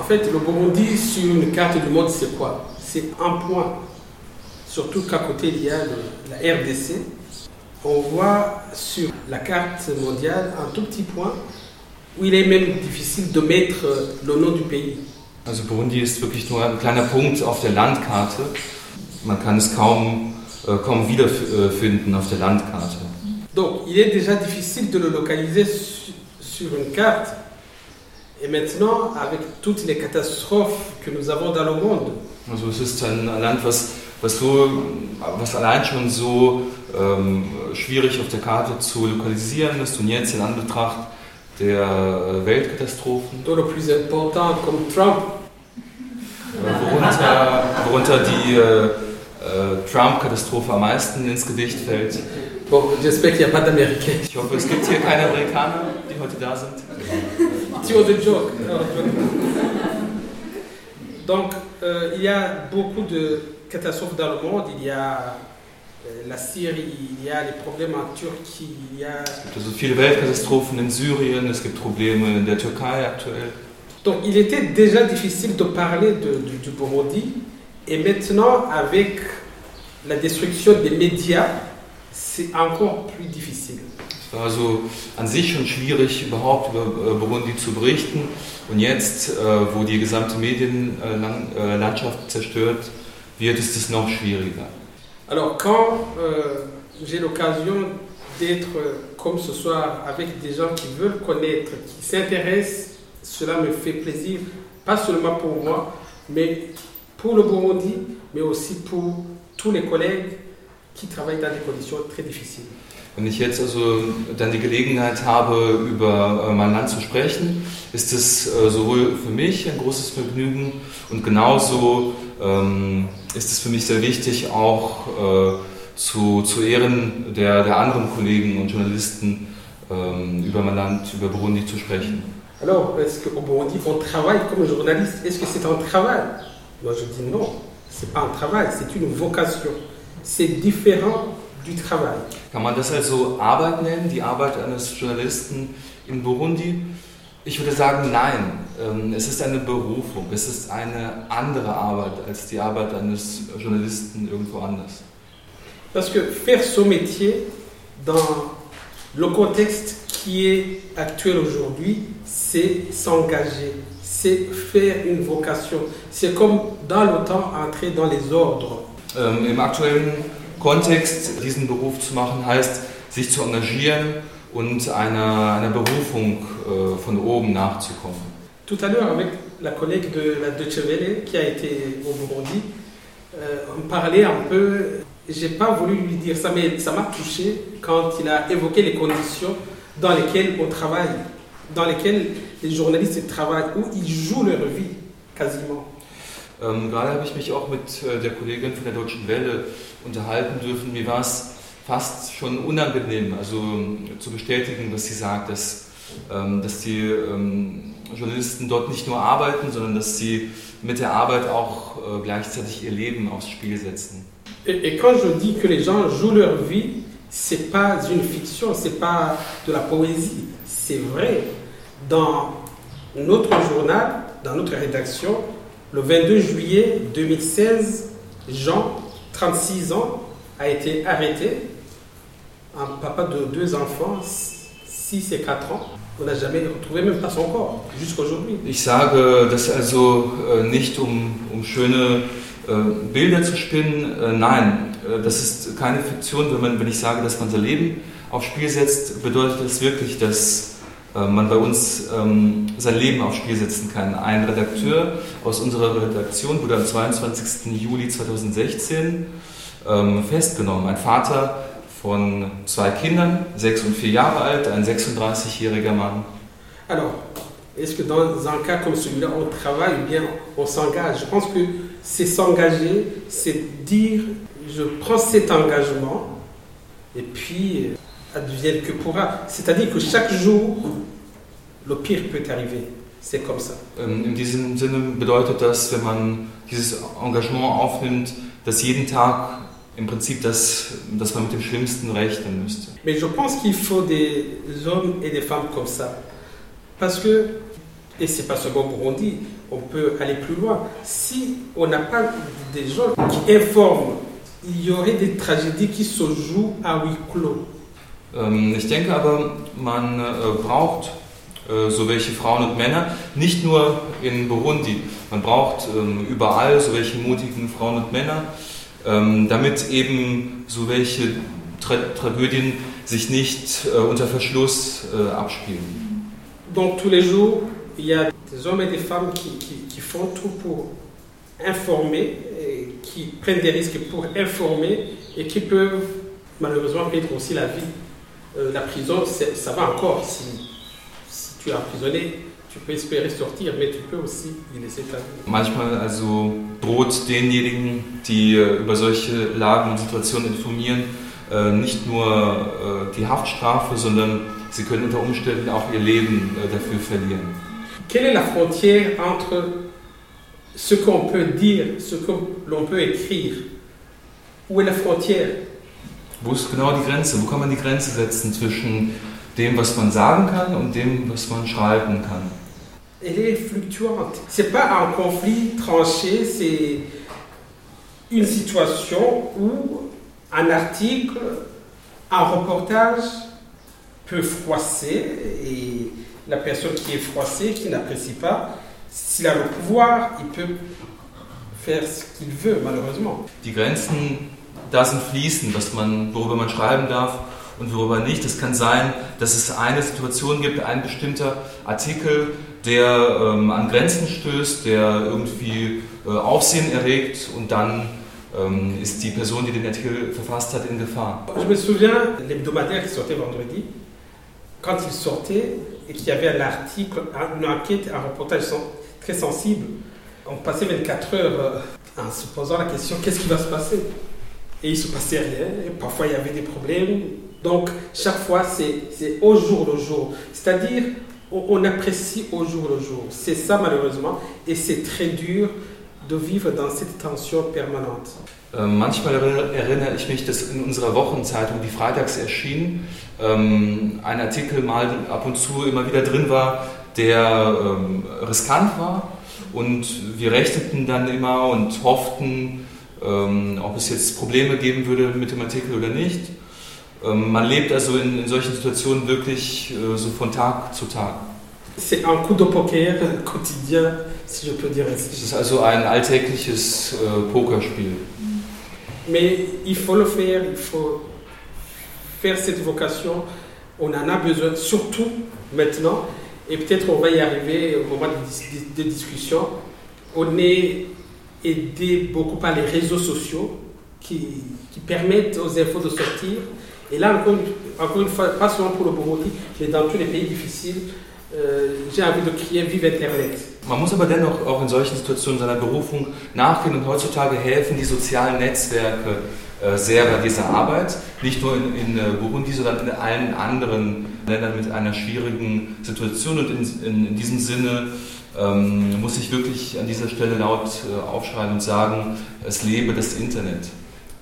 En fait, le Burundi sur une carte du monde, c'est quoi? C'est un point. Surtout qu'à côté, il y a le- la RDC. On voit sur la carte mondiale un tout petit point où il est même difficile de mettre euh, le nom du pays. Also Burundi ist wirklich nur ein kleiner Punkt auf der Landkarte. Man kann es kaum, äh, kaum wiederfinden auf der Landkarte. Donc, il est déjà difficile de le localiser su- sur une carte. Et maintenant, avec toutes les catastrophes que nous avons dans le monde, Also es ist ein Land, was, was, so, was allein schon so ähm, schwierig auf der Karte zu lokalisieren ist und jetzt in Anbetracht der äh, Weltkatastrophen, dont le plus important comme Trump, äh, worunter, worunter die äh, äh, Trump-Katastrophe am meisten ins Gewicht fällt. bon, j'espère qu'il n'y a pas d'Américains. Ich hoffe, es gibt hier keine Amerikaner, die heute da sind. Joke. Donc, euh, il y a beaucoup de catastrophes dans le monde. Il y a euh, la Syrie, il y a les problèmes en Turquie, il y a... Es gibt also viele Weltkatastrophen in Syrien, es gibt Probleme in der Türkei aktuell. Donc, il était déjà difficile de parler de- du, du Burundi. Et maintenant, avec la destruction des médias, c'est encore plus difficile. Es war also an sich schon schwierig, überhaupt über äh, Burundi zu berichten. Und jetzt, äh, wo die gesamte Medienlandschaft zerstört wird, ist es noch schwieriger. Alors, quand euh, j'ai l'occasion d'être euh, comme ce soir avec des gens qui veulent connaître, qui s'intéressent, cela me fait plaisir, pas seulement pour moi, mais pour le Burundi, mais aussi pour tous les collègues qui travaillent dans des conditions très difficiles. Wenn ich jetzt also dann die Gelegenheit habe, über äh, mein Land zu sprechen, ist es äh, sowohl für mich ein großes Vergnügen und genauso ähm, ist es für mich sehr wichtig, auch äh, zu, zu Ehren der, der anderen Kollegen und Journalisten ähm, über mein Land, über Burundi zu sprechen. Alors, est-ce qu'au Burundi, on travaille comme journaliste Est-ce que c'est un travail Moi, je dis non, c'est pas un travail, c'est une vocation. C'est différent du travail. Kann man das also Arbeit nennen, die Arbeit eines Journalisten in Burundi? Ich würde sagen, nein. Ähm, Es ist eine Berufung. Es ist eine andere Arbeit als die Arbeit eines Journalisten irgendwo anders. Parce que faire ce métier dans le contexte qui est actuel aujourd'hui, c'est s'engager, c'est faire une vocation. C'est comme dans le temps entrer dans les ordres. Ähm, Im aktuellen Kontext diesen Beruf zu machen, heißt, sich zu engagieren und einer, einer Berufung äh, von oben. Tout à l'heure, avec la collègue de la Deutsche qui a été au Burundi, euh, on parlait un peu. J'ai pas voulu lui dire ça, mais ça m'a touché quand il a évoqué les conditions dans lesquelles on travaille, dans lesquelles les journalistes travaillent, où ils jouent leur vie quasiment. Ähm, gerade habe ich mich auch mit äh, der Kollegin von der Deutschen Welle unterhalten dürfen. Mir war es fast schon unangenehm, also ähm, zu bestätigen, was sie sagt, dass, ähm, dass die ähm, Journalisten dort nicht nur arbeiten, sondern dass sie mit der Arbeit auch äh, gleichzeitig ihr Leben aufs Spiel setzen. Et, et quand je dis que les gens jouent leur vie, c'est pas une fiction, c'est pas de la poésie, c'est vrai. Dans notre journal, dans notre rédaction, le 22 juillet 2016, Jean, 36 ans, a été arrêté. Un papa de deux enfants, 6 et 4 ans. On n'a jamais retrouvé même pas son corps, jusqu'aujourd'hui. Ich sage das also äh, nicht, um, um schöne äh, Bilder zu spinnen. Äh, nein, äh, das ist keine Fiktion. Wenn, man, wenn ich sage, dass man sein Leben aufs Spiel setzt, bedeutet das wirklich, dass äh, man bei uns ähm, sein Leben aufs Spiel setzen kann. Ein Redakteur aus unserer Redaktion wurde am 22. Juli 2016 ähm, festgenommen. Ein Vater von zwei Kindern, sechs und vier Jahre alt, ein 36-jähriger Mann. Alors, est-ce que dans un cas comme celui-là, on travaille ou bien on s'engage Je pense que c'est s'engager, c'est dire je prends cet engagement et puis euh, advienne que pourra. C'est-à-dire que chaque jour, le pire peut arriver. C'est comme ça. Ähm, In diesem Sinne bedeutet das, wenn man dieses Engagement aufnimmt, dass jeden Tag im Prinzip das, dass man mit dem Schlimmsten rechnen müsste. Mais je pense qu'il faut des hommes et des femmes comme ça. Parce que Et c'est pas seulement Burundi, on peut aller plus loin. Si on n'a pas des gens qui informent, il y aurait des tragédies qui se jouent à huis clos. Ähm, ich denke aber, man äh, braucht äh, so welche Frauen und Männer, nicht nur in Burundi. Man braucht ähm, überall so welche mutigen Frauen und Männer, ähm, damit eben so welche Tra Tragödien sich nicht äh, unter Verschluss abspielen. Donc tous les jours, il y a des hommes et des femmes qui, qui, qui font tout pour informer, qui prennent des risques pour informer et qui peuvent malheureusement perdre aussi la vie. Euh, la prison, ça va encore. Si, si tu es emprisonné, tu peux espérer sortir, mais tu peux aussi y laisser ta. Manchmal also droht denjenigen, die äh, über solche Lagen und Situationen informieren, äh, nicht nur äh, die Haftstrafe, sondern sie können unter Umständen auch ihr Leben dafür verlieren. Quelle est la frontière entre ce qu'on peut dire, ce que l'on peut écrire? Où est la frontière? Wo ist genau die Grenze? Wo kann man die Grenze setzen zwischen dem, was man sagen kann und dem, was man schreiben kann? Elle est fluctuante. C'est pas un conflit tranché, c'est une situation où un article, un reportage peut froisser et la personne qui est froissée, qui n'apprécie pas, s'il a le pouvoir, il peut faire ce qu'il veut, malheureusement. Die Grenzen, da sind fließend, was man, worüber man schreiben darf und worüber nicht. Es kann sein, dass es eine Situation gibt, ein bestimmter Artikel, der ähm, an Grenzen stößt, der irgendwie äh, Aufsehen erregt und dann ähm, ist die Person, die den Artikel verfasst hat, in Gefahr. Je me souviens, l'hebdomadaire qui sortait vendredi, quand il sortait et qu'il y avait un article, une enquête, un reportage très sensible, on passait 24 heures euh, en se posant la question qu'est-ce qui va se passer Et il se passait rien, et parfois il y avait des problèmes. Donc chaque fois c'est au jour le jour. C'est-à-dire on, on apprécie au jour le jour. C'est ça malheureusement, et c'est très dur de vivre dans cette tension permanente. Ähm, manchmal erinner- erinnere ich mich, dass in unserer Wochenzeitung, die freitags erschien, ähm, ein Artikel mal ab und zu immer wieder drin war, der ähm, riskant war. Und wir rechneten dann immer und hofften, ähm, ob es jetzt Probleme geben würde mit dem Artikel oder nicht. Ähm, man lebt also in, in solchen Situationen wirklich äh, so von Tag zu Tag. C'est un coup de poker quotidien, si je peux dire Es ainsi. ist also ein alltägliches äh, Pokerspiel. Mais il faut le faire, il faut faire cette vocation. On en a besoin, surtout maintenant. Et peut-être on va y arriver au moment de, dis- de discussion. On est aidé beaucoup par les réseaux sociaux qui, qui permettent aux infos de sortir. Et là, encore une, encore une fois, pas seulement pour le Burundi, mais dans tous les pays difficiles, euh, j'ai envie de crier Vive Internet. Man muss aber dennoch auch in solchen Situationen seiner Berufung nachgehen und heutzutage helfen die sozialen Netzwerke äh, sehr bei dieser Arbeit. Nicht nur in, in äh, Burundi, sondern in allen anderen Ländern mit einer schwierigen Situation. Und in, in, in diesem Sinne ähm, muss ich wirklich an dieser Stelle laut äh, aufschreien und sagen, es lebe das Internet.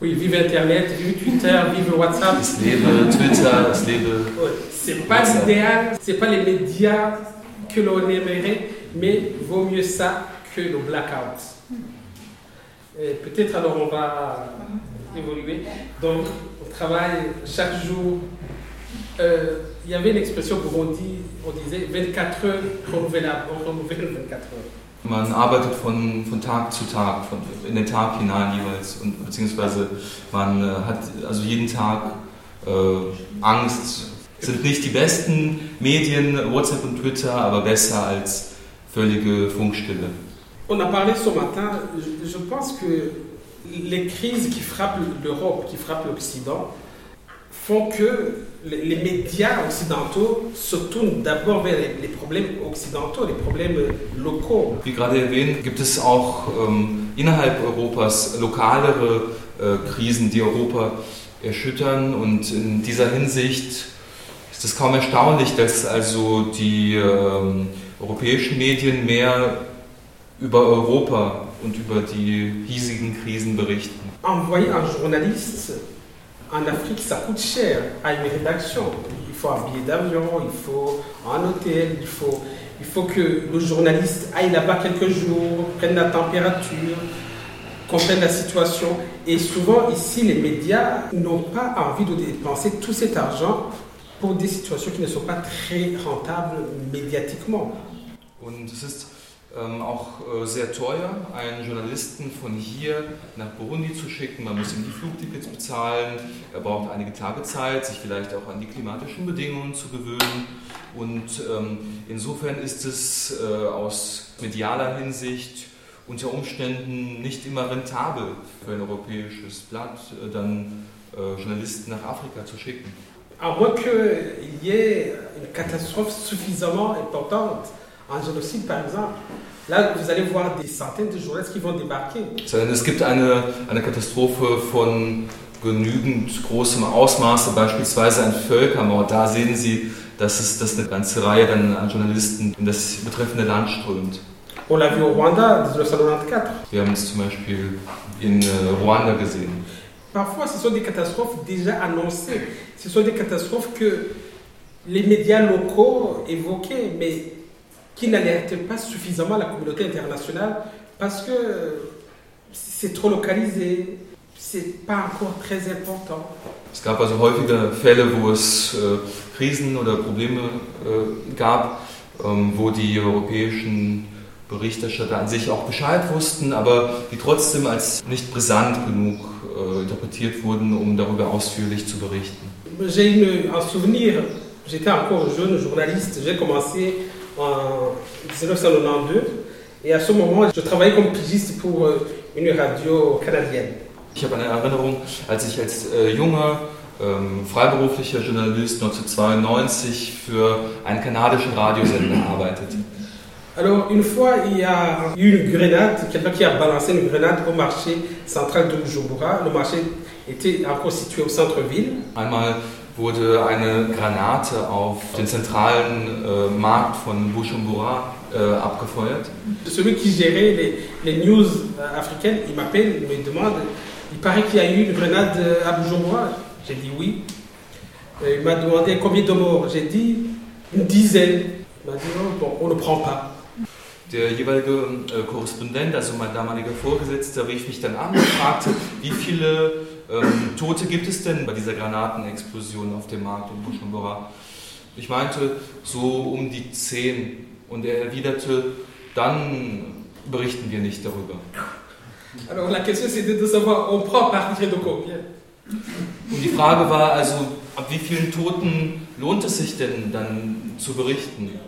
Oui, vive Internet, vive Twitter, vive WhatsApp. Es lebe Twitter, es lebe C'est pas l'idéal, c'est pas les médias que l'on aimerait, mais vaut mieux ça que le blackout. Peut-être alors on va évoluer. Donc on travaille chaque jour. Euh, il y avait une expression pour on dit, on disait 24 heures renouvelables, on renouvelle 24 heures. Man arbeitet von, von Tag zu Tag, von, in den Tag hinein jeweils, und, beziehungsweise man äh, hat also jeden Tag äh, Angst. Sind nicht die besten Medien, WhatsApp und Twitter, aber besser als völlige Funkstille. On a parlé ce matin, je, je pense que les crises qui frappent l'Europe, qui frappent l'Occident, font que les, médias occidentaux se tournent d'abord vers les problèmes occidentaux, les problèmes locaux. Wie gerade erwähnt, gibt es auch ähm, innerhalb Europas lokalere äh, Krisen, die Europa erschüttern. Und in dieser Hinsicht ist es kaum erstaunlich, dass also die ähm, europäischen Medien mehr über Europa und über die hiesigen Krisen berichten. Envoyer un journaliste en Afrique, ça coûte cher à une rédaction. Il faut un billet d'avion, il faut un hôtel, il faut... Il faut que le journaliste aille là-bas quelques jours, prenne la température, comprenne la situation. Et souvent, ici, les médias n'ont pas envie de dépenser tout cet argent pour des situations qui ne sont pas très rentables médiatiquement. Ähm, auch äh, sehr teuer, einen Journalisten von hier nach Burundi zu schicken. Man muss ihm die Flugtickets bezahlen. Er braucht einige Tage Zeit, sich vielleicht auch an die klimatischen Bedingungen zu gewöhnen. Und ähm, insofern ist es äh, aus medialer Hinsicht unter Umständen nicht immer rentabel für ein europäisches Blatt, äh, dann äh, Journalisten nach Afrika zu schicken. À moins qu'il y ait une catastrophe suffisamment importante, génocide par exemple. Là, vous allez voir des centaines de journalistes qui vont débarquer. Es gibt eine, eine Katastrophe von genügend großem Ausmaße, beispielsweise ein Völkermord. Da sehen Sie, dass, es, dass eine ganze Reihe dann an Journalisten in das betreffende Land strömt. On l'a vu au Rwanda en 1994. Wir haben es zum Beispiel in äh, Ruanda gesehen. Parfois, ce sont des catastrophes déjà annoncées. Ce sont des catastrophes que les médias locaux évoquaient, mais qui n'alertaient pas suffisamment la communauté internationale parce que c'est trop localisé, c'est pas encore très important. Es gab also häufige Fälle, wo es äh, Krisen oder Probleme äh, gab, ähm, wo die europäischen Berichterstatter an sich auch Bescheid wussten, aber die trotzdem als nicht brisant genug äh, interpretiert wurden, um darüber ausführlich zu berichten. J'ai un souvenir, j'étais encore jeune journaliste, j'ai commencé en 1992 et à ce moment, je travaillais comme pigiste pour euh, une radio canadienne. Ich habe eine Erinnerung, als ich als äh, junger ähm, freiberuflicher Journalist 1992 für einen kanadischen Radiosender arbeitete. Alors, une fois, il y a eu une grenade, quelqu'un qui a balancé une grenade au marché central de Bujumbura. Le marché était encore situé au centre-ville. Einmal wurde eine Granate auf den zentralen äh, Markt von Bujumbura äh, abgefeuert. Celui qui gérait les, les news euh, africaines, il m'appelle, il me demande, il paraît qu'il y a eu une grenade euh, à Bujumbura. J'ai dit oui. Euh, Il m'a demandé combien de morts. J'ai dit une dizaine. Il m'a dit non, bon, on ne prend pas. Der jeweilige äh, Korrespondent, also mein damaliger Vorgesetzter, rief mich dann an und fragte, wie viele ähm, Tote gibt es denn bei dieser Granatenexplosion auf dem Markt in Bujumbura? Ich meinte, so um die zehn. Und er erwiderte, dann berichten wir nicht darüber. Alors la question c'était de savoir, on prend à partir de combien Und die Frage war also, ab wie vielen Toten lohnt es sich denn dann zu berichten?